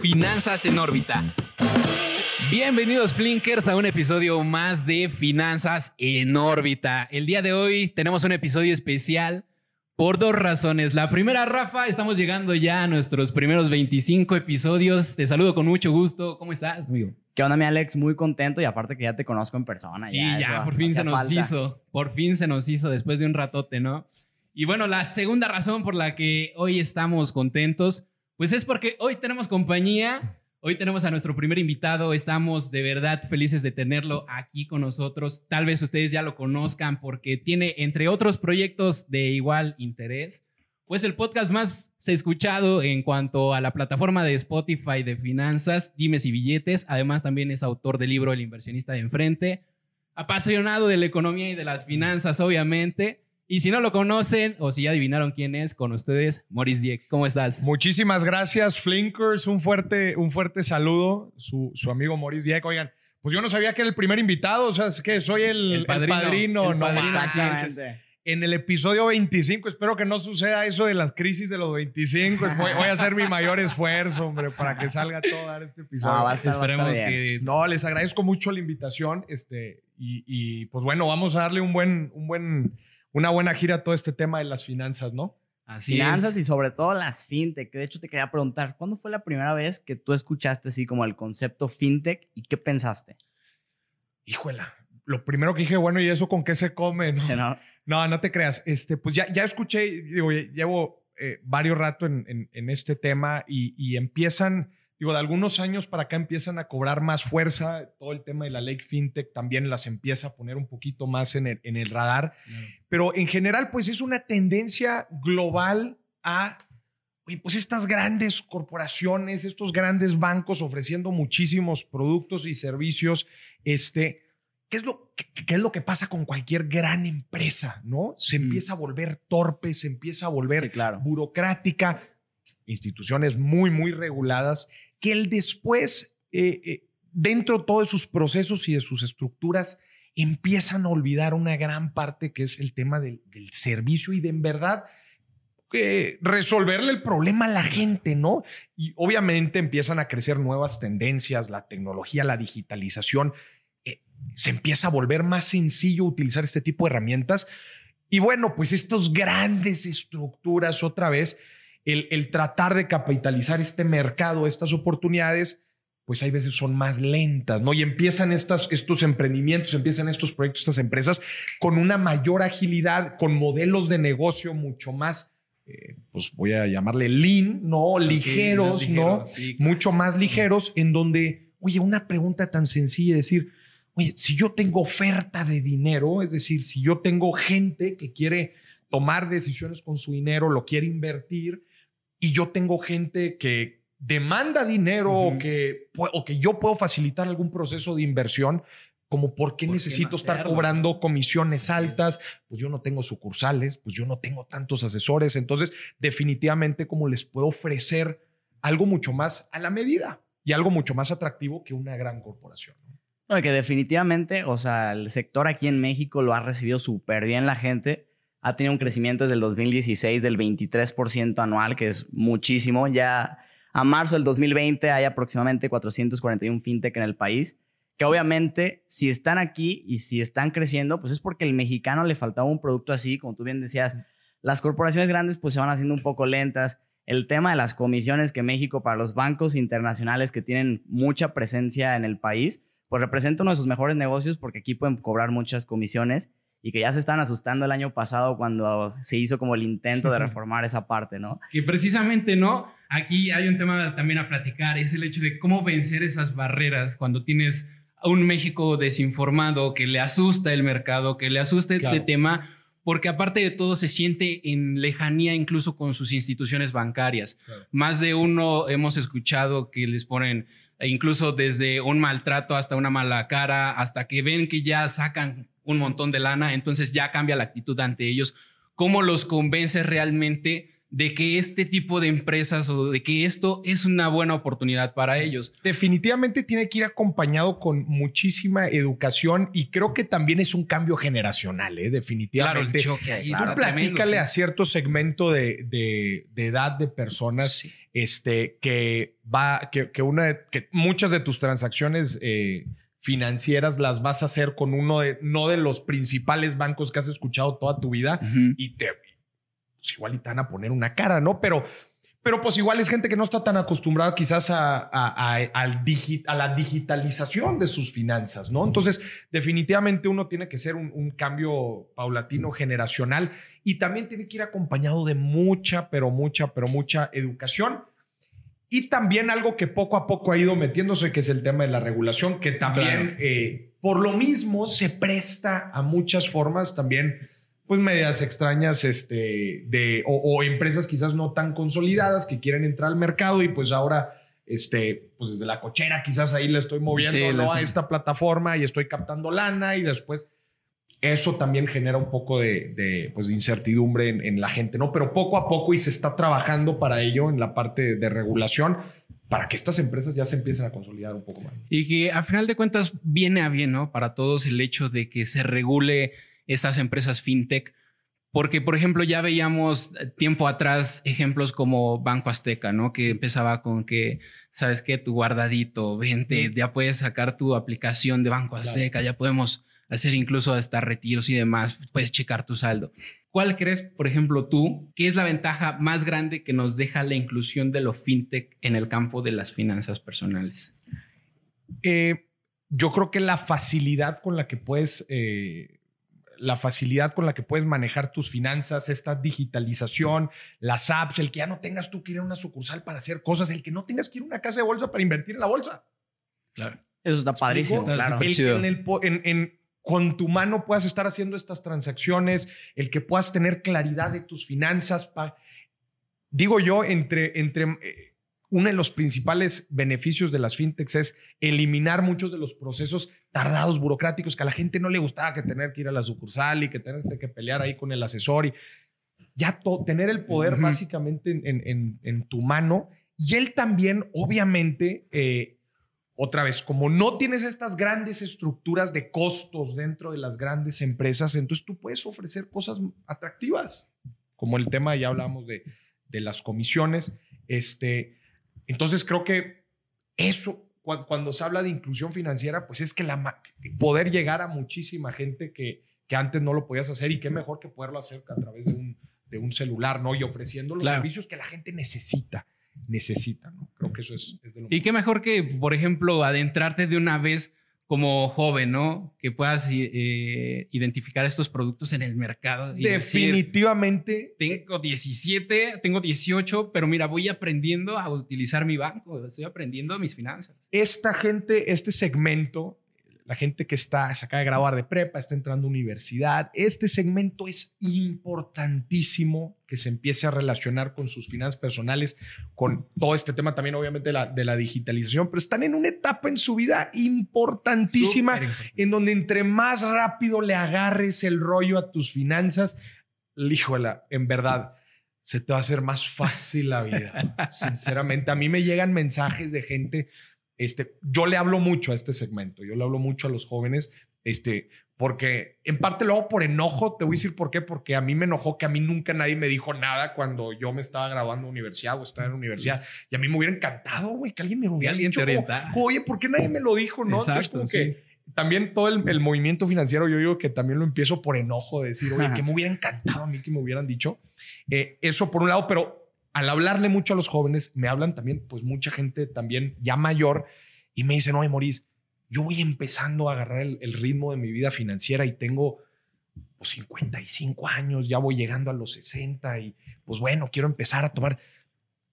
Finanzas en órbita. Bienvenidos Flinkers a un episodio más de Finanzas en órbita. El día de hoy tenemos un episodio especial por dos razones. La primera, Rafa, estamos llegando ya a nuestros primeros 25 episodios. Te saludo con mucho gusto. ¿Cómo estás, amigo? ¿Qué onda, mi Alex? Muy contento y aparte que ya te conozco en persona. Sí, ya, por fin se nos hizo. Por fin se nos hizo después de un ratote, ¿no? Y bueno, la segunda razón por la que hoy estamos contentos, pues es porque hoy tenemos compañía. Hoy tenemos a nuestro primer invitado. Estamos de verdad felices de tenerlo aquí con nosotros. Tal vez ustedes ya lo conozcan porque tiene, entre otros proyectos de igual interés, pues el podcast más escuchado en cuanto a la plataforma de Spotify de finanzas, Dimes y Billetes. Además, también es autor del libro El inversionista de enfrente. Apasionado de la economía y de las finanzas, obviamente. Y si no lo conocen o si ya adivinaron quién es, con ustedes, Maurice Dieck. ¿Cómo estás? Muchísimas gracias, Flinkers. Un fuerte, un fuerte saludo. Su, su amigo Maurice Dieck. Oigan, pues yo no sabía que era el primer invitado. O sea, es que soy el, padrino. no, Exactamente. En el episodio 25, espero que no suceda eso de las crisis de los 25. Voy, a hacer mi mayor esfuerzo, hombre, para que salga todo este episodio. No, Esperemos que. No, les agradezco mucho la invitación. Este, y, y pues bueno, vamos a darle un buen, un buen una buena gira a todo este tema de las finanzas, ¿no? Así finanzas y sobre todo las fintech. De hecho, te quería preguntar, ¿cuándo fue la primera vez que tú escuchaste así como el concepto fintech y qué pensaste? Híjola, lo primero que dije, bueno, ¿y eso con qué se come? No, no, no, te creas. Este, pues ya, ya escuché, digo, llevo eh, varios rato en, en, este tema y, y empiezan digo, de algunos años para acá empiezan a cobrar más fuerza, todo el tema de la ley fintech también las empieza a poner un poquito más en el, en el radar, pero en general pues es una tendencia global a, pues estas grandes corporaciones, estos grandes bancos ofreciendo muchísimos productos y servicios, este, ¿qué es lo, qué, es lo que pasa con cualquier gran empresa, no? Se empieza a volver torpe, se empieza a volver burocrática, instituciones muy, muy reguladas que él después, eh, eh, dentro de todos sus procesos y de sus estructuras, empiezan a olvidar una gran parte que es el tema del, servicio y de en verdad eh, resolverle el problema a la gente, ¿no? Y obviamente empiezan a crecer nuevas tendencias, la tecnología, la digitalización, se empieza a volver más sencillo utilizar este tipo de herramientas. Y bueno, pues estas grandes estructuras otra vez el, tratar de capitalizar este mercado, estas oportunidades, pues hay veces son más lentas, ¿no? Y empiezan estas, estos emprendimientos, empiezan estos proyectos, estas empresas con una mayor agilidad, con modelos de negocio mucho más, eh, pues voy a llamarle lean, ¿no? ligeros, ¿no? Mucho más ligeros, en donde, oye, una pregunta tan sencilla, decir, oye, si yo tengo oferta de dinero, es decir, si yo tengo gente que quiere tomar decisiones con su dinero, lo quiere invertir, y yo tengo gente que demanda dinero o, que, o que yo puedo facilitar algún proceso de inversión, como por qué necesito estar cobrando comisiones altas, pues yo no tengo sucursales, pues yo no tengo tantos asesores, entonces definitivamente como les puedo ofrecer algo mucho más a la medida y algo mucho más atractivo que una gran corporación. No, que definitivamente, o sea, el sector aquí en México lo ha recibido súper bien la gente ha tenido un crecimiento desde el 2016 del 23% anual, que es muchísimo. Ya a marzo del 2020 hay aproximadamente 441 fintech en el país, que obviamente si están aquí y si están creciendo, pues es porque el mexicano le faltaba un producto así, como tú bien decías, las corporaciones grandes pues se van haciendo un poco lentas. El tema de las comisiones que México para los bancos internacionales que tienen mucha presencia en el país, pues representa uno de sus mejores negocios porque aquí pueden cobrar muchas comisiones y que ya se están asustando el año pasado cuando se hizo como el intento de reformar esa parte, ¿no? Que precisamente, ¿no? Aquí hay un tema también a platicar, es el hecho de cómo vencer esas barreras cuando tienes a un México desinformado, que le asusta el mercado, que le asusta este tema, porque aparte de todo se siente en lejanía incluso con sus instituciones bancarias. Más de uno hemos escuchado que les ponen incluso desde un maltrato hasta una mala cara, hasta que ven que ya sacan un montón de lana, entonces ya cambia la actitud ante ellos. ¿Cómo los convence realmente de que este tipo de empresas o de que esto es una buena oportunidad para ellos. Definitivamente tiene que ir acompañado con muchísima educación y creo que también es un cambio generacional, ¿eh? definitivamente. Claro, el choque ahí platícale a cierto segmento de, de, edad de personas este, que va, que, una que muchas de tus transacciones eh, financieras las vas a hacer con uno de, no de los principales bancos que has escuchado toda tu vida y te pues igual y te van a poner una cara, ¿no? Pero, pero pues igual es gente que no está tan acostumbrada quizás a, a, al a la digitalización de sus finanzas, ¿no? Entonces, definitivamente uno tiene que ser un, un, cambio paulatino generacional y también tiene que ir acompañado de mucha, pero mucha, pero mucha educación. Y también algo que poco a poco ha ido metiéndose, que es el tema de la regulación, que también eh, por lo mismo se presta a muchas formas también pues medidas extrañas este, de, o, empresas quizás no tan consolidadas que quieren entrar al mercado y pues ahora, este, pues desde la cochera quizás ahí le estoy moviendo a esta plataforma y estoy captando lana y después eso también genera un poco de, pues, incertidumbre en, la gente, ¿no? Pero poco a poco y se está trabajando para ello en la parte de regulación para que estas empresas ya se empiecen a consolidar un poco más. Y que a final de cuentas viene a bien, ¿no? Para todos el hecho de que se regule estas empresas fintech. Porque, por ejemplo, ya veíamos tiempo atrás ejemplos como Banco Azteca, ¿no? Que empezaba con que, ¿sabes qué? Tu guardadito, vente, ya puedes sacar tu aplicación de Banco Azteca, ya podemos hacer incluso hasta retiros y demás, puedes checar tu saldo. ¿Cuál crees, por ejemplo, tú, que es la ventaja más grande que nos deja la inclusión de lo fintech en el campo de las finanzas personales? Eh, yo creo que la facilidad con la que puedes eh, la facilidad con la que puedes manejar tus finanzas, esta digitalización, las apps, el que ya no tengas tú que ir a una sucursal para hacer cosas, el que no tengas que ir a una casa de bolsa para invertir en la bolsa. Claro. Eso está padrísimo. claro. El en, con tu mano puedas estar haciendo estas transacciones, el que puedas tener claridad de tus finanzas. digo yo, entre, entre eh, uno de los principales beneficios de las fintechs es eliminar muchos de los procesos tardados, burocráticos, que a la gente no le gustaba que tener que ir a la sucursal y que tener que pelear ahí con el asesor y ya tener el poder básicamente en, tu mano. Y él también, obviamente, eh, otra vez, como no tienes estas grandes estructuras de costos dentro de las grandes empresas, entonces tú puedes ofrecer cosas atractivas, como el tema, ya hablamos de, de las comisiones. Este, entonces creo que eso, cuando, se habla de inclusión financiera, pues es que la, poder llegar a muchísima gente que, que antes no lo podías hacer y qué mejor que poderlo hacer a través de un, de un celular, ¿no? Y ofreciendo los servicios que la gente necesita, necesita, ¿no? Creo que eso es, es de lo Y qué mejor que, por ejemplo, adentrarte de una vez como joven, ¿no? Que puedas eh, identificar estos productos en el mercado. Definitivamente. tengo 17, tengo 18, pero mira, voy aprendiendo a utilizar mi banco, estoy aprendiendo mis finanzas. Esta gente, este segmento la gente que está, se acaba de graduar de prepa, está entrando a universidad. Este segmento es importantísimo que se empiece a relacionar con sus finanzas personales, con todo este tema también obviamente de la, de la digitalización, pero están en una etapa en su vida importantísima en donde entre más rápido le agarres el rollo a tus finanzas, híjole, en verdad, se te va a hacer más fácil la vida. Sinceramente, a mí me llegan mensajes de gente este, yo le hablo mucho a este segmento, yo le hablo mucho a los jóvenes, este, porque en parte lo hago por enojo, te voy a decir por qué, porque a mí me enojó que a mí nunca nadie me dijo nada cuando yo me estaba graduando en universidad o estaba en universidad y a mí me hubiera encantado, güey, que alguien me hubiera dicho, oye, ¿por qué nadie me lo dijo? No, Exacto, que también todo el, movimiento financiero, yo digo que también lo empiezo por enojo de decir, oye, que me hubiera encantado a mí que me hubieran dicho. Eh, eso por un lado, pero al hablarle mucho a los jóvenes, me hablan también, pues mucha gente también ya mayor y me dicen, oye, Maurice, yo voy empezando a agarrar el, ritmo de mi vida financiera y tengo pues, 55 años, ya voy llegando a los 60 y pues bueno, quiero empezar a tomar.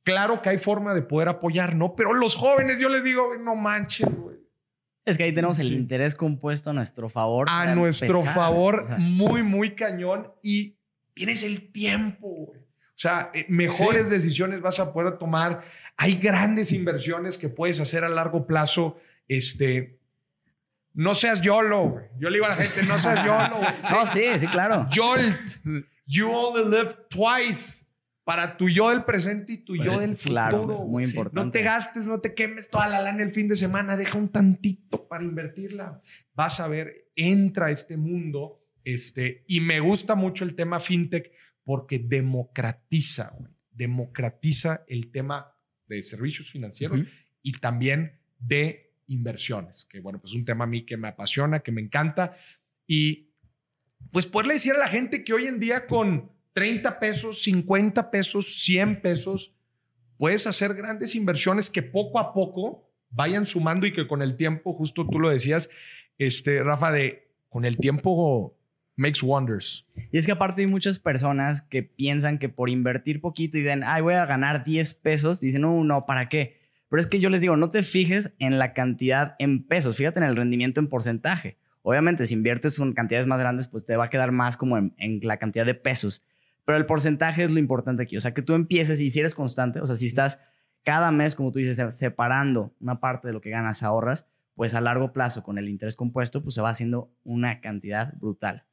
Claro que hay forma de poder apoyar, ¿no? Pero los jóvenes, yo les digo, no manchen, güey. Es que ahí tenemos el interés compuesto a nuestro favor. A nuestro favor, muy, muy cañón. Y tienes el tiempo, güey. O sea, eh, mejores decisiones vas a poder tomar. Hay grandes inversiones que puedes hacer a largo plazo. Este, no seas YOLO. Yo le digo a la gente, no seas YOLO. Sí. sí, sí, claro. Jolt. You only live twice. para tu yo del presente y tu yo del futuro. Claro, muy importante. No te gastes, no te quemes toda la lana el fin de semana, deja un tantito para invertirla. Vas a ver, entra a este mundo este, y me gusta mucho el tema fintech porque democratiza, democratiza el tema de servicios financieros y también de inversiones, que bueno, pues es un tema a mí que me apasiona, que me encanta. Y pues poderle decir a la gente que hoy en día con 30 pesos, 50 pesos, 100 pesos, puedes hacer grandes inversiones que poco a poco vayan sumando y que con el tiempo, justo tú lo decías, este, Rafa, de con el tiempo makes wonders. Y es que aparte hay muchas personas que piensan que por invertir poquito y dicen, ay, voy a ganar 10 pesos, dicen, no, no, ¿para qué? Pero es que yo les digo, no te fijes en la cantidad en pesos, fíjate en el rendimiento en porcentaje. Obviamente, si inviertes con cantidades más grandes, pues te va a quedar más como en, en la cantidad de pesos. Pero el porcentaje es lo importante aquí. O sea, que tú empieces y si eres constante, o sea, si estás cada mes, como tú dices, separando una parte de lo que ganas, ahorras, pues a largo plazo con el interés compuesto, pues se va haciendo una cantidad brutal.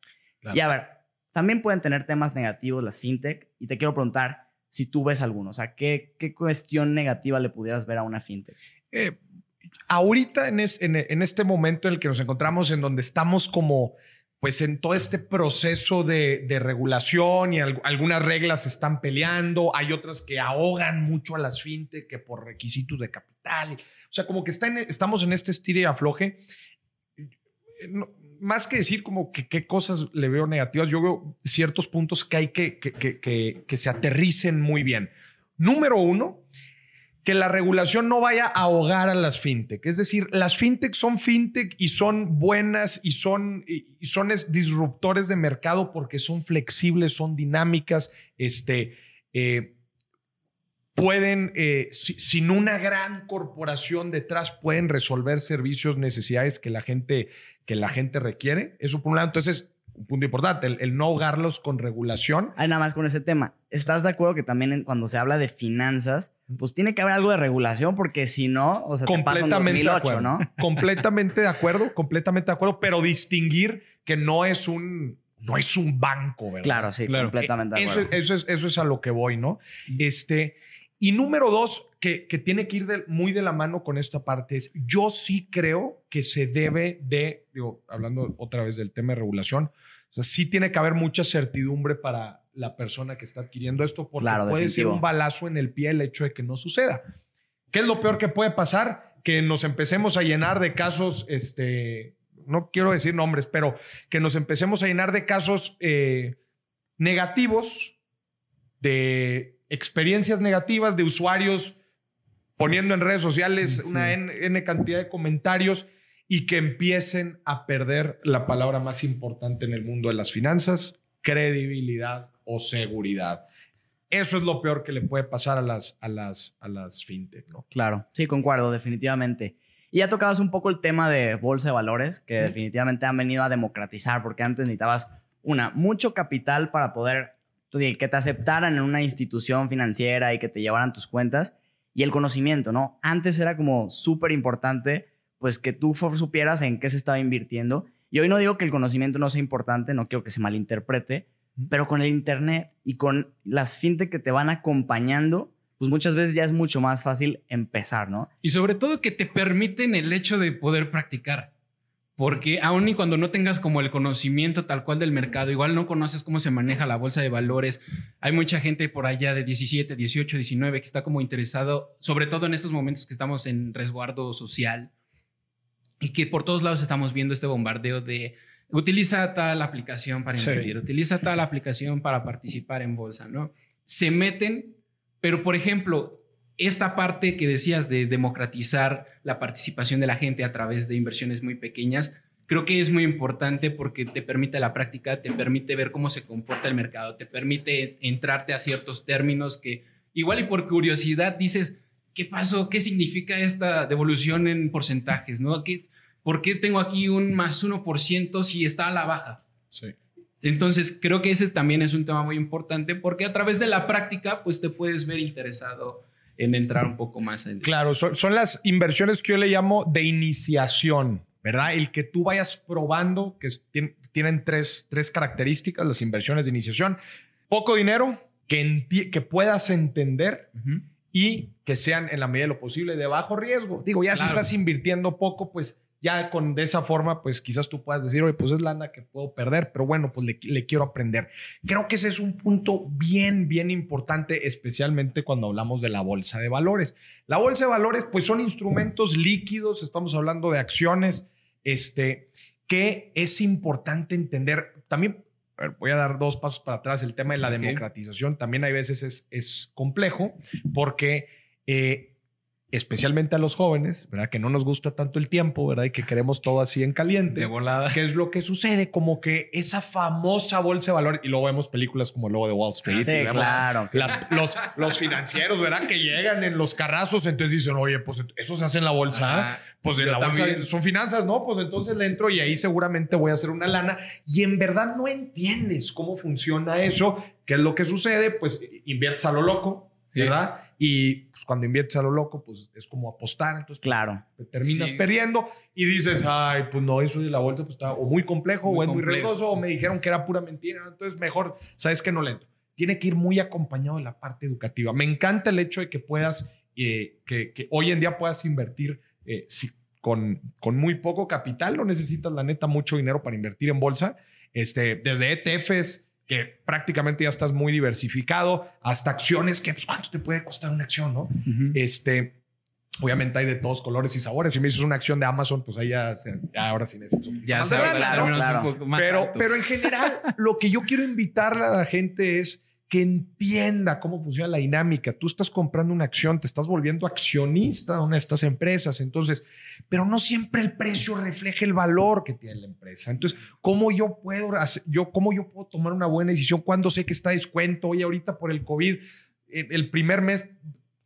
Y a ver, también pueden tener temas negativos las fintech y te quiero preguntar si tú ves alguno. O sea, ¿qué, qué cuestión negativa le pudieras ver a una fintech? Eh, ahorita en, en, este momento en el que nos encontramos, en donde estamos como pues en todo este proceso de, regulación y algunas reglas se están peleando, hay otras que ahogan mucho a las fintech que por requisitos de capital. O sea, como que está estamos en este estire y afloje. Más que decir como que qué cosas le veo negativas, yo veo ciertos puntos que hay que, que, que, que se aterricen muy bien. Número uno, que la regulación no vaya a ahogar a las fintech. Es decir, las fintech son fintech y son buenas y son, y son disruptores de mercado porque son flexibles, son dinámicas, este, eh, pueden, eh, sin una gran corporación detrás, pueden resolver servicios, necesidades que la gente, que la gente requiere. Eso por un lado. Entonces, un punto importante, el, no ahogarlos con regulación. Hay nada más con ese tema. ¿Estás de acuerdo que también cuando se habla de finanzas, pues tiene que haber algo de regulación porque si no, o sea, te pasa un 2008, ¿no? Completamente de acuerdo, completamente de acuerdo, pero distinguir que no es un no es un banco, ¿verdad? Claro, sí, completamente de acuerdo. Eso, es, eso es a lo que voy, ¿no? Este, y número dos, que, que tiene que ir muy de la mano con esta parte, es yo sí creo que se debe de, digo, hablando otra vez del tema de regulación, o sea, sí tiene que haber mucha certidumbre para la persona que está adquiriendo esto, porque puede ser un balazo en el pie el hecho de que no suceda. ¿Qué es lo peor que puede pasar? Que nos empecemos a llenar de casos, este, no quiero decir nombres, pero que nos empecemos a llenar de casos eh, negativos, de experiencias negativas, de usuarios poniendo en redes sociales una N cantidad de comentarios y que empiecen a perder la palabra más importante en el mundo de las finanzas, credibilidad o seguridad. Eso es lo peor que le puede pasar a las, a las, a las fintech, ¿no? Claro, sí, concuerdo, definitivamente. Y ya tocabas un poco el tema de bolsa de valores, que definitivamente han venido a democratizar, porque antes necesitabas, una, mucho capital para poder, que te aceptaran en una institución financiera y que te llevaran tus cuentas, y el conocimiento, ¿no? Antes era como súper importante pues que tú supieras en qué se estaba invirtiendo. Y hoy no digo que el conocimiento no sea importante, no quiero que se malinterprete, pero con el Internet y con las fintech que te van acompañando, pues muchas veces ya es mucho más fácil empezar, ¿no? Y sobre todo que te permiten el hecho de poder practicar. Porque aún y cuando no tengas como el conocimiento tal cual del mercado, igual no conoces cómo se maneja la bolsa de valores, hay mucha gente por allá de 17, 18, 19 que está como interesado, sobre todo en estos momentos que estamos en resguardo social, y que por todos lados estamos viendo este bombardeo de utiliza tal aplicación para invertir, utiliza tal aplicación para participar en bolsa, ¿no? Se meten, pero por ejemplo, esta parte que decías de democratizar la participación de la gente a través de inversiones muy pequeñas, creo que es muy importante porque te permite la práctica, te permite ver cómo se comporta el mercado, te permite entrarte a ciertos términos que igual y por curiosidad dices, ¿qué pasó? ¿Qué significa esta devolución en porcentajes? ¿no? ¿Qué, ¿Por qué tengo aquí un más 1% si está a la baja? Sí. Entonces, creo que ese también es un tema muy importante porque a través de la práctica, pues te puedes ver interesado en entrar un poco más en... Claro, son, las inversiones que yo le llamo de iniciación, ¿verdad? El que tú vayas probando, que tienen, tres, tres características, las inversiones de iniciación. Poco dinero, que, que puedas entender y que sean en la medida de lo posible de bajo riesgo. Digo, ya si estás invirtiendo poco, pues ya con de esa forma, pues quizás tú puedas decir, oye, pues es lana que puedo perder, pero bueno, pues le, quiero aprender. Creo que ese es un punto bien, bien importante, especialmente cuando hablamos de la bolsa de valores. La bolsa de valores, pues son instrumentos líquidos, estamos hablando de acciones, este, que es importante entender. También voy a dar dos pasos para atrás. El tema de la democratización también hay veces es, es complejo porque eh, especialmente a los jóvenes, ¿verdad? Que no nos gusta tanto el tiempo, ¿verdad? Y que queremos todo así en caliente. De volada. ¿Qué es lo que sucede? Como que esa famosa bolsa de valor, y luego vemos películas como el logo de Wall Street. Sí, claro. los, los financieros, ¿verdad? Que llegan en los carrazos, entonces dicen, oye, pues eso se hace en la bolsa. Pues en la bolsa son finanzas, ¿no? Pues entonces le entro y ahí seguramente voy a hacer una lana. Y en verdad no entiendes cómo funciona eso. ¿Qué es lo que sucede? Pues inviertes a lo loco, ¿verdad? Y pues cuando inviertes a lo loco, pues es como apostar. Entonces, claro. terminas perdiendo y dices, ay, pues no, eso de la vuelta pues está o muy complejo o es muy riesgoso o me dijeron que era pura mentira. Entonces, mejor, sabes que no le entro. Tiene que ir muy acompañado de la parte educativa. Me encanta el hecho de que puedas, eh, que, que, hoy en día puedas invertir eh, con, con muy poco capital. No necesitas, la neta, mucho dinero para invertir en bolsa. Este, desde ETFs, que prácticamente ya estás muy diversificado, hasta acciones que, pues, ¿cuánto te puede costar una acción, no? Este, obviamente hay de todos colores y sabores. Si me dices una acción de Amazon, pues ahí ya, ahora sí necesito. Ya claro, claro. Pero, pero en general, lo que yo quiero invitarle a la gente es que entienda cómo funciona la dinámica. Tú estás comprando una acción, te estás volviendo accionista de una de estas empresas. Entonces, pero no siempre el precio refleja el valor que tiene la empresa. Entonces, ¿cómo yo puedo, yo, cómo yo puedo tomar una buena decisión cuando sé que está descuento? Oye, ahorita por el COVID, eh, el primer mes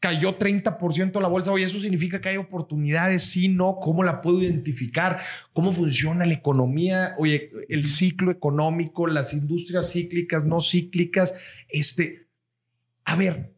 cayó 30% la bolsa. Oye, eso significa que hay oportunidades. Sí, no. ¿Cómo la puedo identificar? ¿Cómo funciona la economía? Oye, el ciclo económico, las industrias cíclicas, no cíclicas. Este, a ver,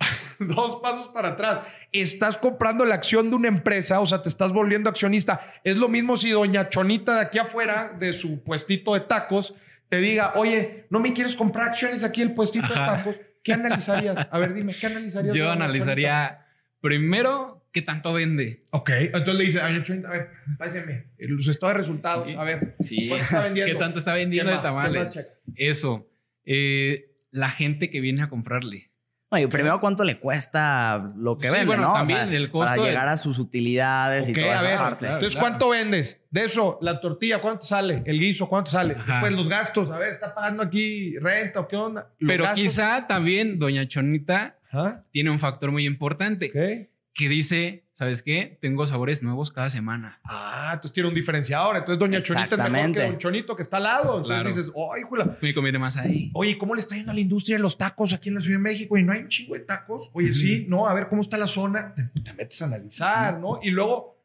dos pasos para atrás. Estás comprando la acción de una empresa, o sea, te estás volviendo accionista. Es lo mismo si doña Chonita de aquí afuera, de su puestito de tacos, te diga, oye, ¿no me quieres comprar acciones aquí el puestito de tacos? ¿Qué analizarías? A ver, dime, ¿qué analizarías? Yo analizaría primero qué tanto vende. Ok, entonces le dice, a ver, páseme los estados de resultados, a ver, sí. está vendiendo? ¿Qué tanto está vendiendo de tamales? Eso. Eh, la gente que viene a comprarle. Oye, primero, ¿cuánto le cuesta lo que vende, bueno, también el costo. Para llegar a sus utilidades y toda a ver, parte. Entonces, ¿cuánto vendes? De eso, la tortilla, ¿cuánto sale? El guiso, ¿cuánto sale? Después, los gastos. A ver, ¿está pagando aquí renta o qué onda? Pero quizá también Doña Chonita tiene un factor muy importante. Que dice, ¿sabes qué? Tengo sabores nuevos cada semana. Ah, entonces tiene un diferenciador. Entonces Doña Chonita es mejor que Don Chonito que está al lado. Entonces claro. dices, ¡ay, jula! Me conviene más ahí. Oye, ¿cómo le está yendo a la industria de los tacos aquí en la Ciudad de México? Y no hay un chingo de tacos. Oye, sí, no, a ver cómo está la zona. Te, metes a analizar, ¿no? Y luego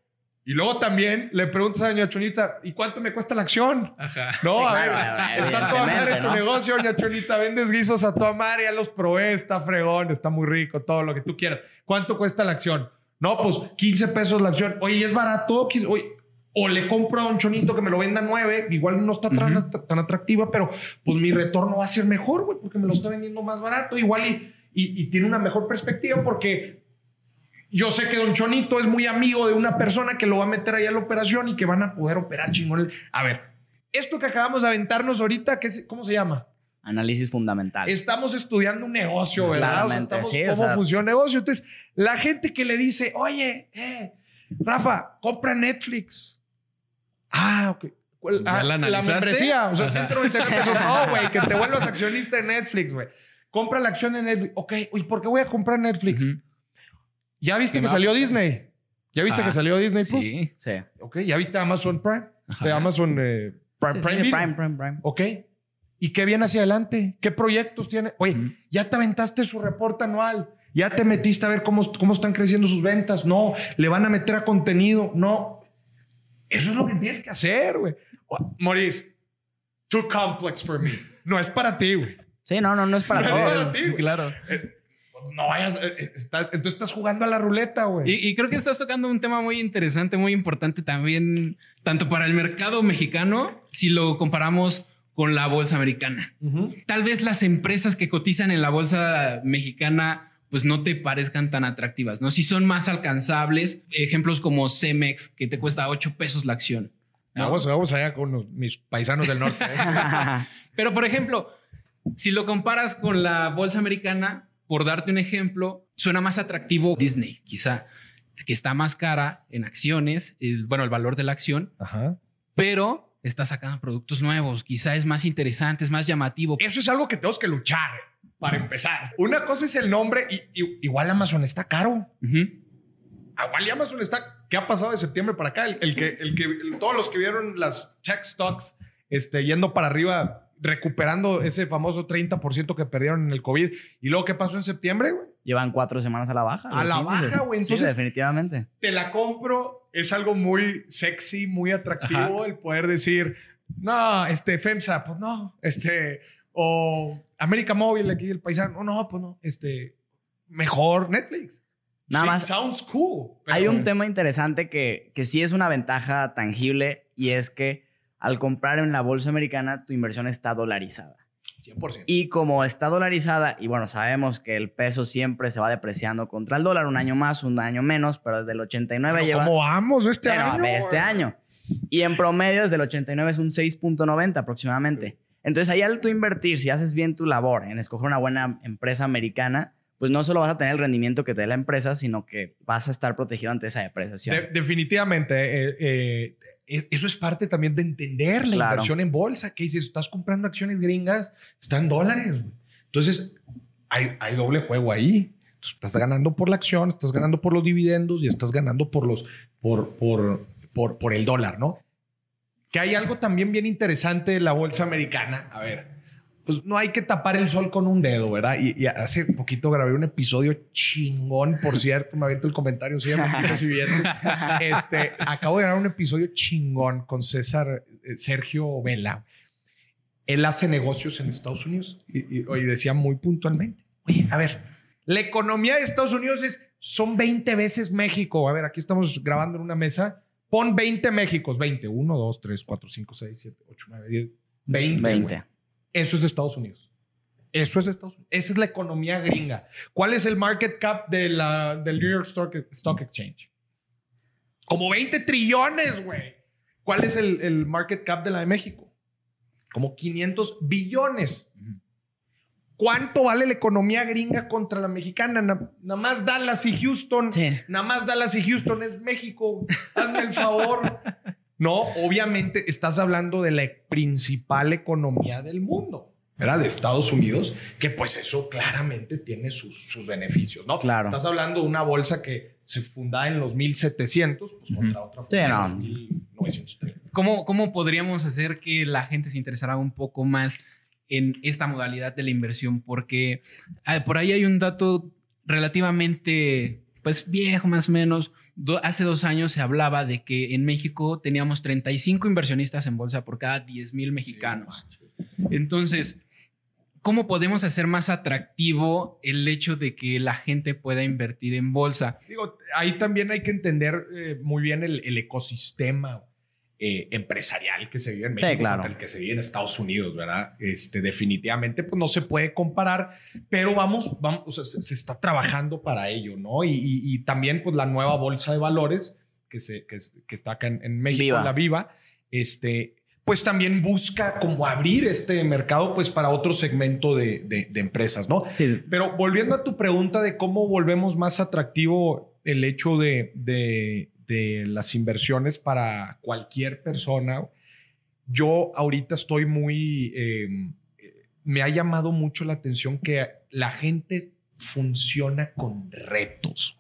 y luego también le preguntas a Doña Chonita, ¿y cuánto me cuesta la acción? Ajá. No, a ver, está toda madre tu negocio, Doña Chonita. Vendes guisos a toda madre, ya los probé, está fregón, está muy rico, todo lo que tú quieras. ¿Cuánto cuesta la acción? No, pues 15 pesos la acción. Oye, es barato. Oye, o le compro a un chonito que me lo venda 9, igual no está tan, atractiva, pero pues mi retorno va a ser mejor, güey, porque me lo está vendiendo más barato. Igual y, y, tiene una mejor perspectiva porque yo sé que Don Chonito es muy amigo de una persona que lo va a meter ahí a la operación y que van a poder operar chingón. A ver, esto que acabamos de aventarnos ahorita, ¿qué, ¿cómo se llama? Análisis fundamental. Estamos estudiando un negocio, ¿verdad? cómo funciona el negocio. Entonces, la gente que le dice, oye, eh, Rafa, compra Netflix. Ah, ok. Ah, la, membresía, o sea, 199 pesos. No, güey, que te vuelvas accionista de Netflix, güey. Compra la acción en Netflix. Ok, ¿y por qué voy a comprar Netflix? ¿Ya viste que salió Disney? ¿Ya viste que salió Disney Plus? Sí, sí. Ok, ¿ya viste Amazon Prime? De Amazon eh, Prime, Prime, Prime, Prime, Prime. Ok. ¿Y qué viene hacia adelante? ¿Qué proyectos tiene? Oye, ya te aventaste su reporte anual. Ya te metiste a ver cómo, cómo están creciendo sus ventas. No, le van a meter a contenido. No. Eso es lo que tienes que hacer, güey. Maurice, too complex for me. No es para ti, güey. Sí, no, no, no es para no todos. Es para ti, claro. Eh, no vayas, eh, eh, estás, entonces estás jugando a la ruleta, güey. Y, y, creo que estás tocando un tema muy interesante, muy importante también, tanto para el mercado mexicano, si lo comparamos con la bolsa americana. Tal vez las empresas que cotizan en la bolsa mexicana pues no te parezcan tan atractivas, ¿no? Si son más alcanzables, ejemplos como Cemex, que te cuesta 8 pesos la acción. Vamos, vamos allá con mis paisanos del norte. ¿eh? Pero, por ejemplo, si lo comparas con la bolsa americana, por darte un ejemplo, suena más atractivo Disney, quizá, que está más cara en acciones, bueno, el valor de la acción, pero está sacando productos nuevos, quizá es más interesante, es más llamativo. Eso es algo que tenemos que luchar para empezar. Una cosa es el nombre y, igual Amazon está caro. Igual Amazon está. ¿Qué ha pasado de septiembre para acá? El, que, el que todos los que vieron las tech stocks este, yendo para arriba, recuperando ese famoso 30% que perdieron en el COVID. ¿Y luego qué pasó en septiembre, güey? Llevan cuatro semanas a la baja. A la baja, güey. Entonces, definitivamente. Te la compro. Es algo muy sexy, muy atractivo el poder decir, no, este FEMSA, pues no, este, o América Móvil aquí el paisano, no, no, pues no, este, mejor Netflix. Nada más. Sounds cool. Hay un tema interesante que, que sí es una ventaja tangible y es que al comprar en la bolsa americana tu inversión está dolarizada. 100%. Y como está dolarizada, y bueno, sabemos que el peso siempre se va depreciando contra el dólar, un año más, un año menos, pero desde el 89 pero lleva... ¿Cómo vamos este año? Este año. Y en promedio desde el 89 es un 6.90 aproximadamente. Entonces, ahí al tú invertir, si haces bien tu labor en escoger una buena empresa americana, pues no solo vas a tener el rendimiento que te dé la empresa, sino que vas a estar protegido ante esa depreciación. definitivamente. Eh, eh, eso es parte también de entender la inversión en bolsa. Que si estás comprando acciones gringas, están dólares. Entonces, hay, hay doble juego ahí. estás ganando por la acción, estás ganando por los dividendos y estás ganando por los por, por, por, por el dólar, ¿no? que hay algo también bien interesante de la bolsa americana. A ver, pues no hay que tapar el sol con un dedo, ¿verdad? Y, hace poquito grabé un episodio chingón, por cierto, me aviento el comentario, sí, Este, acabo de grabar un episodio chingón con César eh, Sergio Vela. Él hace negocios en Estados Unidos y, y, decía muy puntualmente, oye, a ver, la economía de Estados Unidos es, son 20 veces México. A ver, aquí estamos grabando en una mesa Pon 20 Méxicos, 20. 1, 2, 3, 4, 5, 6, 7, 8, 9, 10. 20. 20. Eso es de Estados Unidos. Eso es Estados Unidos. Esa es la economía gringa. ¿Cuál es el market cap de la, del New York Stock, Exchange? Como 20 trillones, güey. ¿Cuál es el, el, market cap de la de México? Como 500 billones. ¿Cuánto vale la economía gringa contra la mexicana? nada más Dallas y Houston. Nada más Dallas y Houston es México. Hazme el favor. No, obviamente estás hablando de la principal economía del mundo, ¿verdad? De Estados Unidos, que pues eso claramente tiene sus, beneficios, ¿no? Claro. Estás hablando de una bolsa que se funda en los 1700, pues contra otra en 1930. ¿Cómo, ¿Cómo podríamos hacer que la gente se interesara un poco más en esta modalidad de la inversión, porque ah, por ahí hay un dato relativamente, pues viejo más o menos. Hace dos años se hablaba de que en México teníamos 35 inversionistas en bolsa por cada 10 mil mexicanos. Entonces, ¿cómo podemos hacer más atractivo el hecho de que la gente pueda invertir en bolsa? Digo, ahí también hay que entender eh, muy bien el, el ecosistema eh, empresarial que se vive en México el que se vive en Estados Unidos, ¿verdad? Este, definitivamente, pues no se puede comparar, pero vamos, vamos, o sea, se, está trabajando para ello, ¿no? Y, también, pues la nueva bolsa de valores que, se, que, está acá en, México, la Viva, este, pues también busca como abrir este mercado, pues para otro segmento de, de empresas, ¿no? Sí. Pero volviendo a tu pregunta de cómo volvemos más atractivo el hecho de de las inversiones para cualquier persona. Yo ahorita estoy muy, em, me ha llamado mucho la atención que la gente funciona con retos.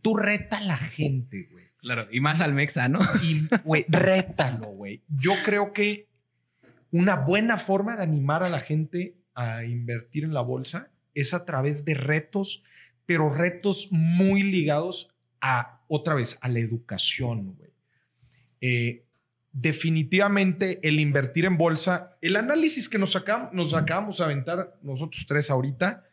Tú reta a la gente, güey. Claro, y más al Mexa, ¿no? Y, güey, rétalo, güey. Yo creo que una buena forma de animar a la gente a invertir en la bolsa es a través de retos, pero retos muy ligados a otra vez a la educación, güey. Eh, definitivamente el invertir en bolsa, el análisis que nos, acabamos, nos acabamos de aventar nosotros tres ahorita,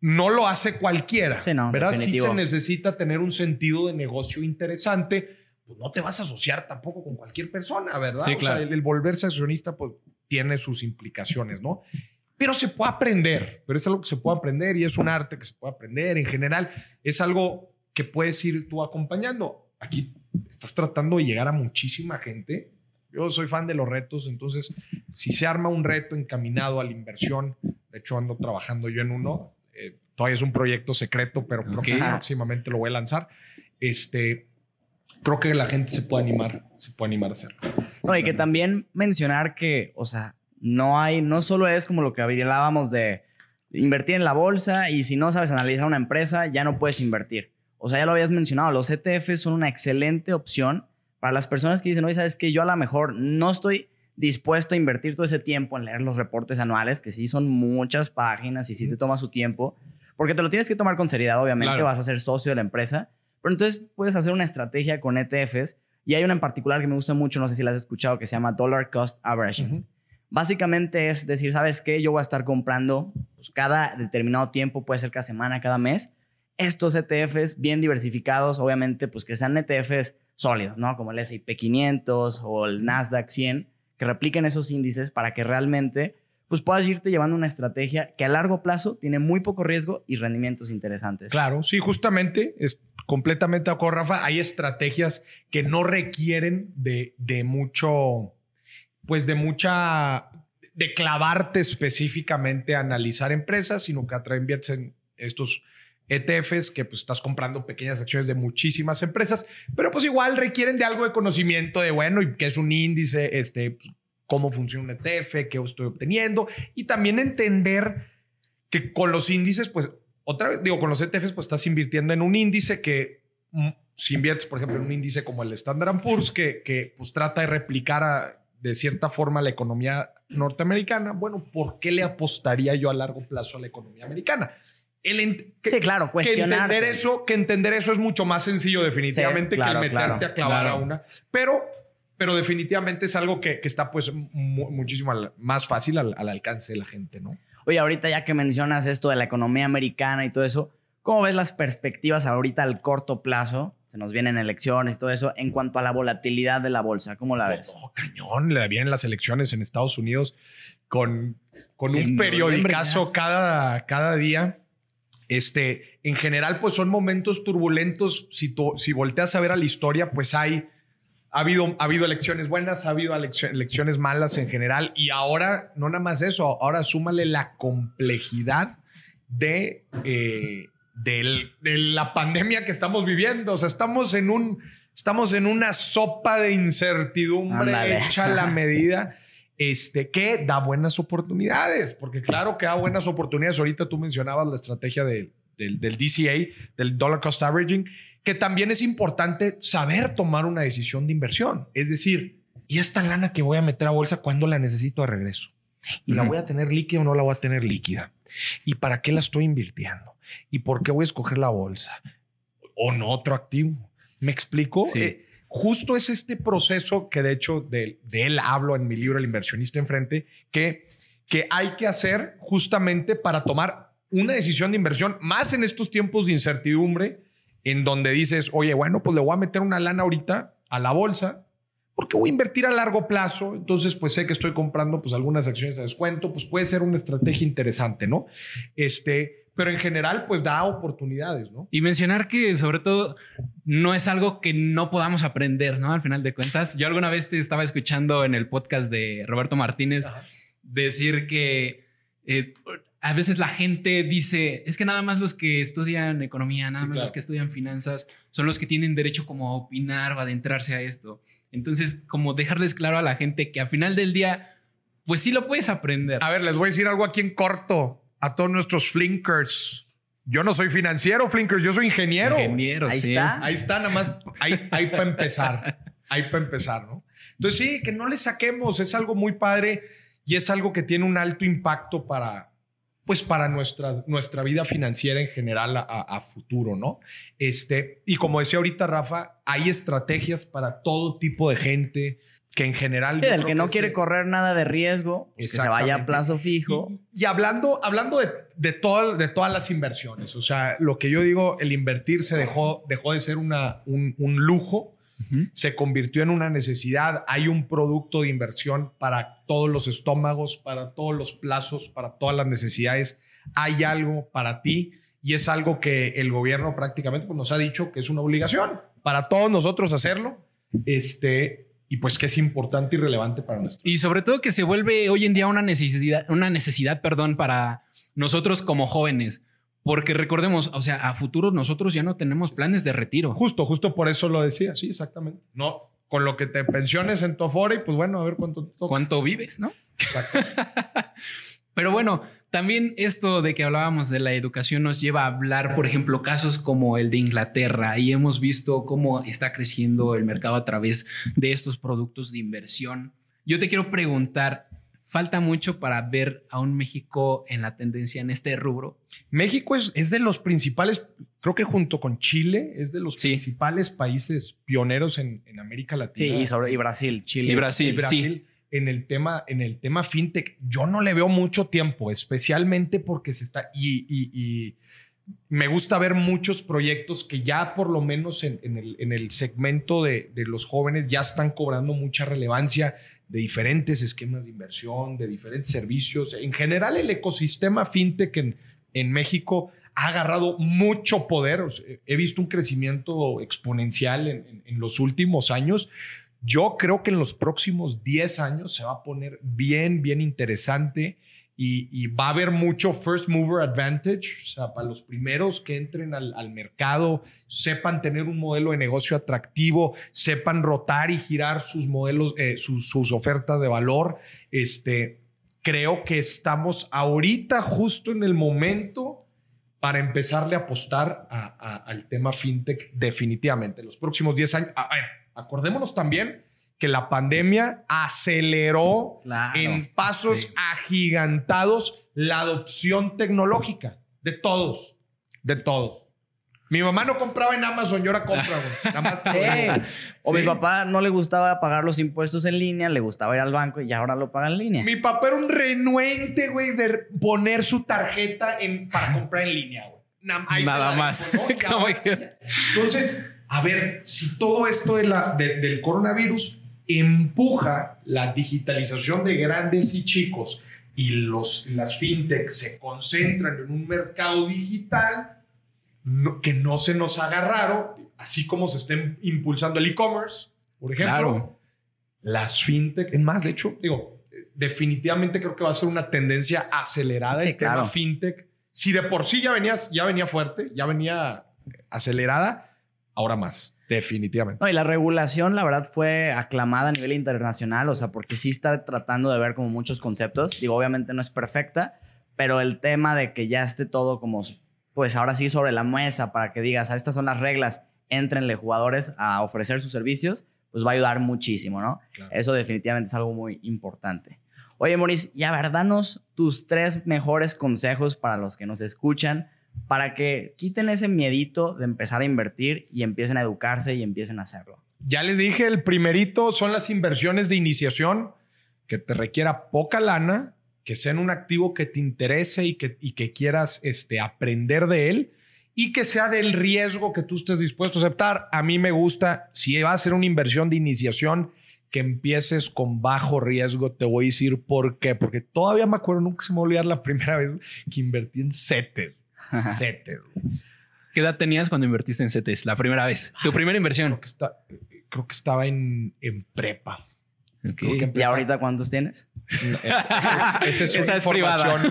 no lo hace cualquiera. Sí, no, ¿Verdad? Si se necesita tener un sentido de negocio interesante, pues no te vas a asociar tampoco con cualquier persona, ¿verdad? Sí, o sea, el, volverse accionista, pues tiene sus implicaciones, ¿no? Pero se puede aprender, pero es algo que se puede aprender y es un arte que se puede aprender. En general, es algo que puedes ir tú acompañando. Aquí estás tratando de llegar a muchísima gente. Yo soy fan de los retos, entonces si se arma un reto encaminado a la inversión, de hecho ando trabajando yo en uno, eh, todavía es un proyecto secreto, pero próximamente lo voy a lanzar. Este, creo que la gente se puede animar, se puede animar a hacerlo. No, y que también mencionar que, o sea, no hay, no solo es como lo que hablábamos de invertir en la bolsa y si no sabes analizar una empresa, ya no puedes invertir. O sea, ya lo habías mencionado, los ETFs son una excelente opción para las personas que dicen, oye, sabes que yo a lo mejor no estoy dispuesto a invertir todo ese tiempo en leer los reportes anuales, que sí son muchas páginas y sí te toma su tiempo, porque te lo tienes que tomar con seriedad, obviamente, vas a ser socio de la empresa, pero entonces puedes hacer una estrategia con ETFs y hay una en particular que me gusta mucho, no sé si la has escuchado, que se llama Dollar Cost Averaging. Básicamente es decir, ¿sabes qué? Yo voy a estar comprando pues, cada determinado tiempo, puede ser cada semana, cada mes, estos ETFs bien diversificados, obviamente, pues que sean ETFs sólidos, ¿no? Como el S&P 500 o el Nasdaq 100, que repliquen esos índices para que realmente pues puedas irte llevando una estrategia que a largo plazo tiene muy poco riesgo y rendimientos interesantes. Claro, sí, justamente, es completamente de acuerdo, Rafa. Hay estrategias que no requieren de, de mucho, pues de mucha, de clavarte específicamente a analizar empresas, sino que atraen en estos ETFs que pues estás comprando pequeñas acciones de muchísimas empresas, pero pues igual requieren de algo de conocimiento de, bueno, y qué es un índice, este, cómo funciona un ETF, qué estoy obteniendo y también entender que con los índices, pues otra vez, digo, con los ETFs, pues estás invirtiendo en un índice que mm, si inviertes, por ejemplo, en un índice como el Standard Poor's, que, que pues trata de replicar de cierta forma la economía norteamericana, bueno, ¿por qué le apostaría yo a largo plazo a la economía americana? Sí, claro, cuestionar. Que entender eso, que entender eso es mucho más sencillo definitivamente que el meterte a clavar a una. Pero, pero definitivamente es algo que, está pues muchísimo más fácil al, alcance de la gente, ¿no? Oye, ahorita ya que mencionas esto de la economía americana y todo eso, ¿cómo ves las perspectivas ahorita al corto plazo? Se nos vienen elecciones y todo eso en cuanto a la volatilidad de la bolsa. ¿Cómo la ves? Oh, cañón. Le vienen las elecciones en Estados Unidos con, con un periodicazo cada, cada día. Este, en general, pues son momentos turbulentos. Si, si volteas a ver a la historia, pues hay, ha habido, ha habido elecciones buenas, ha habido elecciones malas en general. Y ahora, no nada más eso, ahora súmale la complejidad de, eh, de la pandemia que estamos viviendo. O sea, estamos en un, estamos en una sopa de incertidumbre hecha a la medida este, que da buenas oportunidades, porque claro que da buenas oportunidades. Ahorita tú mencionabas la estrategia del, del DCA, del Dollar Cost Averaging, que también es importante saber tomar una decisión de inversión. Es decir, ¿y esta lana que voy a meter a bolsa, cuándo la necesito de regreso? ¿Y la voy a tener líquida o no la voy a tener líquida? ¿Y para qué la estoy invirtiendo? ¿Y por qué voy a escoger la bolsa? ¿O no otro activo? ¿Me explico? Sí. Eh, justo es este proceso que de hecho de, él hablo en mi libro El inversionista enfrente, que, que hay que hacer justamente para tomar una decisión de inversión, más en estos tiempos de incertidumbre, en donde dices, oye, bueno, pues le voy a meter una lana ahorita a la bolsa, porque voy a invertir a largo plazo, entonces pues sé que estoy comprando pues algunas acciones a descuento, pues puede ser una estrategia interesante, ¿no? Este, pero en general pues da oportunidades, ¿no? Y mencionar que sobre todo no es algo que no podamos aprender, ¿no? Al final de cuentas, yo alguna vez te estaba escuchando en el podcast de Roberto Martínez decir que eh, a veces la gente dice, es que nada más los que estudian economía, nada más los que estudian finanzas, son los que tienen derecho como a opinar o adentrarse a esto. Entonces, como dejarles claro a la gente que al final del día, pues sí lo puedes aprender. A ver, les voy a decir algo aquí en corto a todos nuestros flinkers. Yo no soy financiero, flinkers, yo soy ingeniero. Ingeniero, ahí está. Ahí está, nada más, ahí, ahí para empezar. Ahí para empezar, ¿no? Entonces sí, que no le saquemos, es algo muy padre y es algo que tiene un alto impacto para, pues para nuestra, nuestra vida financiera en general a, a, futuro, ¿no? Este, y como decía ahorita Rafa, hay estrategias para todo tipo de gente, que en general... Sí, del que no quiere correr nada de riesgo, pues que se vaya a plazo fijo. Y, hablando, hablando de, de, todo, de todas las inversiones, o sea, lo que yo digo, el invertir se dejó, dejó de ser una, un, un lujo se convirtió en una necesidad. Hay un producto de inversión para todos los estómagos, para todos los plazos, para todas las necesidades. Hay algo para ti y es algo que el gobierno prácticamente pues, nos ha dicho que es una obligación para todos nosotros hacerlo. Este, y pues que es importante y relevante para nosotros. Y sobre todo que se vuelve hoy en día una necesidad, una necesidad, perdón, para nosotros como jóvenes. Porque recordemos, o sea, a futuro nosotros ya no tenemos planes de retiro. Justo, justo por eso lo decía, sí, exactamente. No, con lo que te pensiones en tu Afore y pues bueno, a ver cuánto Cuánto vives, ¿no? Exacto. Pero bueno, también esto de que hablábamos de la educación nos lleva a hablar, por ejemplo, casos como el de Inglaterra y hemos visto cómo está creciendo el mercado a través de estos productos de inversión. Yo te quiero preguntar, falta mucho para ver a un México en la tendencia en este rubro. México es, es de los principales, creo que junto con Chile, es de los principales países pioneros en, América Latina. Sí, y, sobre, y Brasil, Chile. Y Brasil, Brasil. En el, tema, en el tema fintech, yo no le veo mucho tiempo, especialmente porque se está. Y, me gusta ver muchos proyectos que ya, por lo menos en, el, en el, segmento de, de los jóvenes, ya están cobrando mucha relevancia de diferentes esquemas de inversión, de diferentes servicios. En general, el ecosistema fintech en, en México ha agarrado mucho poder. he visto un crecimiento exponencial en, en, los últimos años. Yo creo que en los próximos 10 años se va a poner bien, bien interesante y, va a haber mucho first mover advantage, o sea, para los primeros que entren al, mercado, sepan tener un modelo de negocio atractivo, sepan rotar y girar sus modelos, eh, sus, ofertas de valor. Este, creo que estamos ahorita justo en el momento para empezarle a apostar al tema fintech definitivamente. Los próximos 10 años, acordémonos también que la pandemia aceleró en pasos agigantados la adopción tecnológica de todos, de todos. Mi mamá no compraba en Amazon, yo ahora compro, O mi papá no le gustaba pagar los impuestos en línea, le gustaba ir al banco y ahora lo paga en línea. Mi papá era un renuente, güey, de poner su tarjeta en, para comprar en línea, güey. Nada más. Entonces, a ver, si todo esto de la, del coronavirus empuja la digitalización de grandes y chicos y los, las fintech se concentran en un mercado digital que no se nos haga raro, así como se estén impulsando el e-commerce, por ejemplo, las fintech, es más, de hecho, digo, definitivamente creo que va a ser una tendencia acelerada el tema fintech. Si de por sí ya venía, ya venía fuerte, ya venía acelerada, ahora más. Definitivamente. No, y la regulación, la verdad, fue aclamada a nivel internacional, o sea, porque sí está tratando de ver como muchos conceptos. Digo, obviamente no es perfecta, pero el tema de que ya esté todo como, pues ahora sí sobre la mesa para que digas, ah, estas son las reglas, entrenle jugadores a ofrecer sus servicios, pues va a ayudar muchísimo, ¿no? Eso definitivamente es algo muy importante. Oye, Maurice, y a ver, danos tus tres mejores consejos para los que nos escuchan para que quiten ese miedito de empezar a invertir y empiecen a educarse y empiecen a hacerlo? Ya les dije, el primerito son las inversiones de iniciación, que te requiera poca lana, que sean un activo que te interese y que, y que quieras este, aprender de él y que sea del riesgo que tú estés dispuesto a aceptar. A mí me gusta, si va a ser una inversión de iniciación, que empieces con bajo riesgo. Te voy a decir por qué. Porque todavía me acuerdo, nunca se me olvidar la primera vez que invertí en CETES. CETES. ¿Qué edad tenías cuando invertiste en CETES? La primera vez. Tu primera inversión. Creo que, está, creo que estaba en, en prepa. ¿Y ahorita cuántos tienes? Esa es, privada.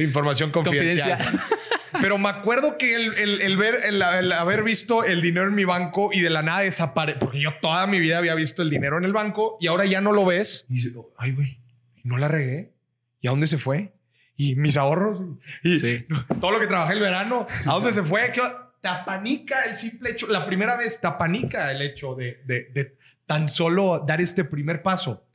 información confidencial. Pero me acuerdo que el, ver, el, haber visto el dinero en mi banco y de la nada desaparece, porque yo toda mi vida había visto el dinero en el banco y ahora ya no lo ves. Y dices, ay, güey, no la regué. ¿Y a dónde se fue? Y mis ahorros y todo lo que trabajé el verano, ¿a dónde se fue? ¿Qué? Te apanica el simple hecho, la primera vez te apanica el hecho de, de tan solo dar este primer paso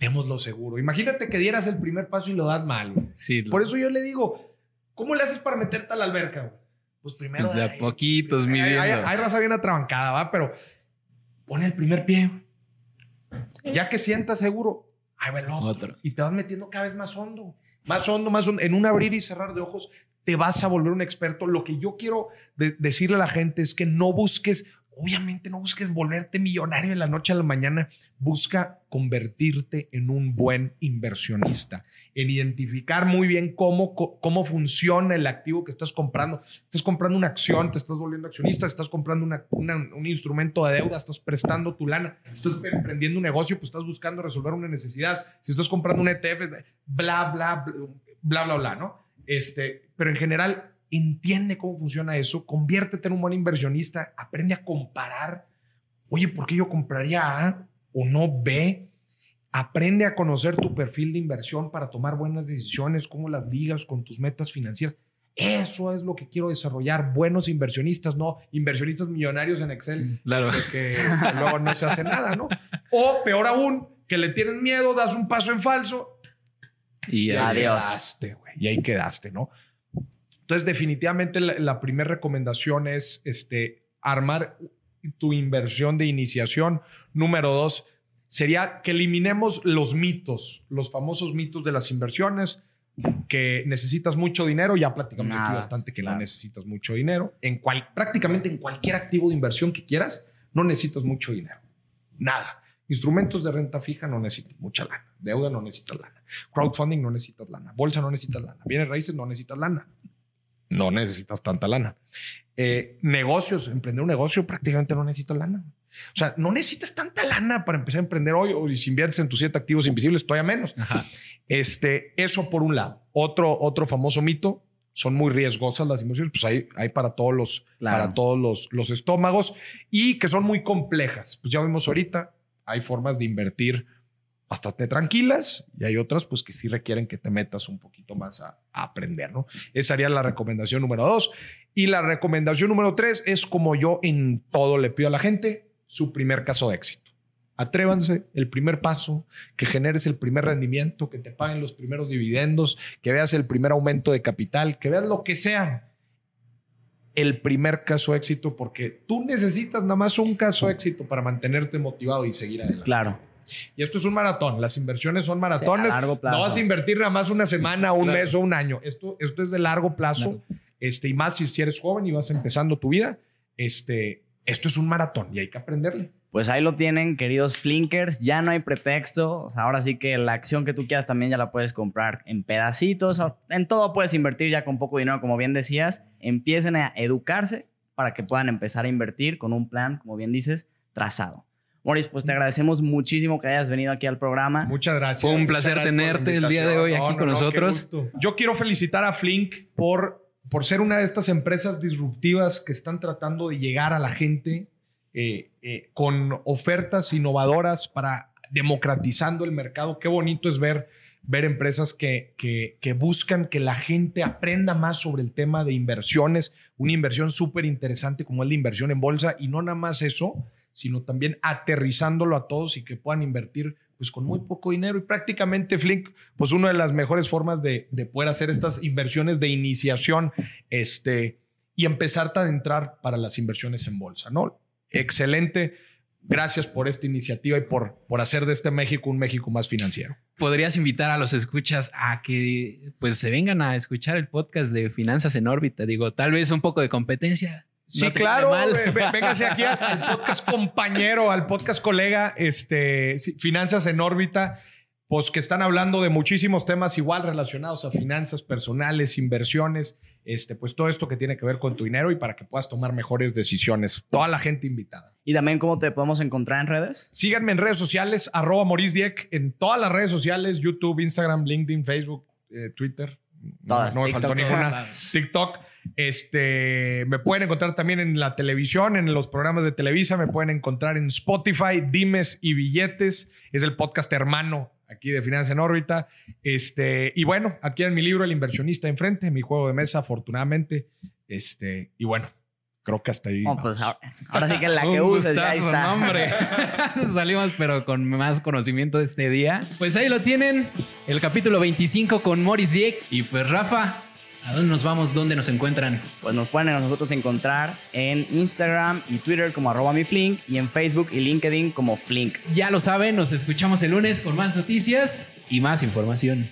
démoslo seguro. Imagínate que dieras el primer paso y lo das mal. Sí, Por eso yo le digo, ¿cómo le haces para meterte a la alberca? Pues primero... Pues de a poquitos, mi hay, hay, raza bien atrabancada, ¿va? Pero pon el primer pie. Ya que sientas seguro, ahí va el otro. Y te vas metiendo cada vez más hondo. Más hondo, más. En un abrir y cerrar de ojos te vas a volver un experto. Lo que yo quiero decirle a la gente es que no busques Obviamente no busques volverte millonario de la noche a la mañana. Busca convertirte en un buen inversionista, en identificar muy bien cómo, cómo funciona el activo que estás comprando. Estás comprando una acción, te estás volviendo accionista, estás comprando un instrumento de deuda, estás prestando tu lana, estás emprendiendo un negocio, pues estás buscando resolver una necesidad. Si estás comprando un ETF, bla, bla, bla, bla, bla, bla, ¿no? Este, pero en general, entiende cómo funciona eso, conviértete en un buen inversionista, aprende a comparar. Oye, ¿por qué yo compraría A o no B? Aprende a conocer tu perfil de inversión para tomar buenas decisiones, cómo las ligas con tus metas financieras. Eso es lo que quiero desarrollar. Buenos inversionistas, no inversionistas millonarios en Excel. Claro. Que, luego no se hace nada, ¿no? O peor aún, que le tienes miedo, das un paso en falso. Y, ahí quedaste, güey. Y ahí quedaste, ¿no? Entonces, definitivamente la, primera recomendación es este, armar tu inversión de iniciación. Número dos, sería que eliminemos los mitos, los famosos mitos de las inversiones, que necesitas mucho dinero. Ya platicamos aquí bastante que no necesitas mucho dinero. En cual, prácticamente en cualquier activo de inversión que quieras, no necesitas mucho dinero. Nada. Instrumentos de renta fija no necesitas mucha lana. Deuda no necesitas lana. Crowdfunding no necesitas lana. Bolsa no necesitas lana. Bienes raíces no necesitas lana no necesitas tanta lana. Eh, negocios, emprender un negocio prácticamente no necesitas lana. O sea, no necesitas tanta lana para empezar a emprender hoy o si inviertes en tus siete activos invisibles, todavía menos. Este, eso por un lado. Otro, otro famoso mito, son muy riesgosas las inversiones, pues hay, hay para todos, los, para todos los, los estómagos y que son muy complejas. Pues ya vimos ahorita, hay formas de invertir bastante tranquilas y hay otras pues que sí requieren que te metas un poquito más a, aprender, ¿no? Esa sería la recomendación número dos. Y la recomendación número tres es como yo en todo le pido a la gente, su primer caso de éxito. Atrévanse, el primer paso, que generes el primer rendimiento, que te paguen los primeros dividendos, que veas el primer aumento de capital, que veas lo que sea. El primer caso de éxito, porque tú necesitas nada más un caso de éxito para mantenerte motivado y seguir adelante. Claro. Y esto es un maratón. Las inversiones son maratones. No vas a invertir nada más una semana, un mes o un año. Esto, esto es de largo plazo. Este, y más si eres joven y vas empezando tu vida. Este, esto es un maratón y hay que aprenderle. Pues ahí lo tienen, queridos flinkers. Ya no hay pretexto. ahora sí que la acción que tú quieras también ya la puedes comprar en pedacitos. En todo puedes invertir ya con poco dinero, como bien decías. Empiecen a educarse para que puedan empezar a invertir con un plan, como bien dices, trazado. Moris, pues te agradecemos muchísimo que hayas venido aquí al programa. Muchas gracias. Fue un placer tenerte el día de hoy aquí con nosotros. Yo quiero felicitar a Flink por, por ser una de estas empresas disruptivas que están tratando de llegar a la gente eh, eh, con ofertas innovadoras para democratizando el mercado. Qué bonito es ver, ver empresas que, que, que buscan que la gente aprenda más sobre el tema de inversiones, una inversión súper interesante como es la inversión en bolsa y no nada más eso sino también aterrizándolo a todos y que puedan invertir pues con muy poco dinero y prácticamente Flink, pues una de las mejores formas de, poder hacer estas inversiones de iniciación este, y empezar a entrar para las inversiones en bolsa, ¿no? Excelente. Gracias por esta iniciativa y por, por hacer de este México un México más financiero. Podrías invitar a los escuchas a que pues se vengan a escuchar el podcast de Finanzas en órbita. Digo, tal vez un poco de competencia Sí, claro. Véngase aquí al, podcast compañero, al podcast colega, este, Finanzas en órbita, pues que están hablando de muchísimos temas igual relacionados a finanzas personales, inversiones, este, pues todo esto que tiene que ver con tu dinero y para que puedas tomar mejores decisiones. Toda la gente invitada. Y también, ¿cómo te podemos encontrar en redes? Síganme en redes sociales, arroba Maurice Dieck, en todas las redes sociales, YouTube, Instagram, LinkedIn, Facebook, eh, Twitter. Todas, no, me faltó ninguna. TikTok. Este, me pueden encontrar también en la televisión, en los programas de Televisa, me pueden encontrar en Spotify, Dimes y Billetes, es el podcast hermano aquí de Finanza en órbita. Este, y bueno, adquieren mi libro El inversionista enfrente, mi juego de mesa, afortunadamente. Este, y bueno, creo que hasta ahí. Pues ahora, sí que la que uses ya está. Salimos, pero con más conocimiento de este día. Pues ahí lo tienen, el capítulo 25 con Morris Dieck. Y pues Rafa, ¿A dónde nos vamos? ¿Dónde nos encuentran? Pues nos pueden a nosotros encontrar en Instagram y Twitter como arroba mi Flink y en Facebook y LinkedIn como Flink. Ya lo saben, nos escuchamos el lunes con más noticias y más información.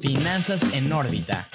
Finanzas en órbita.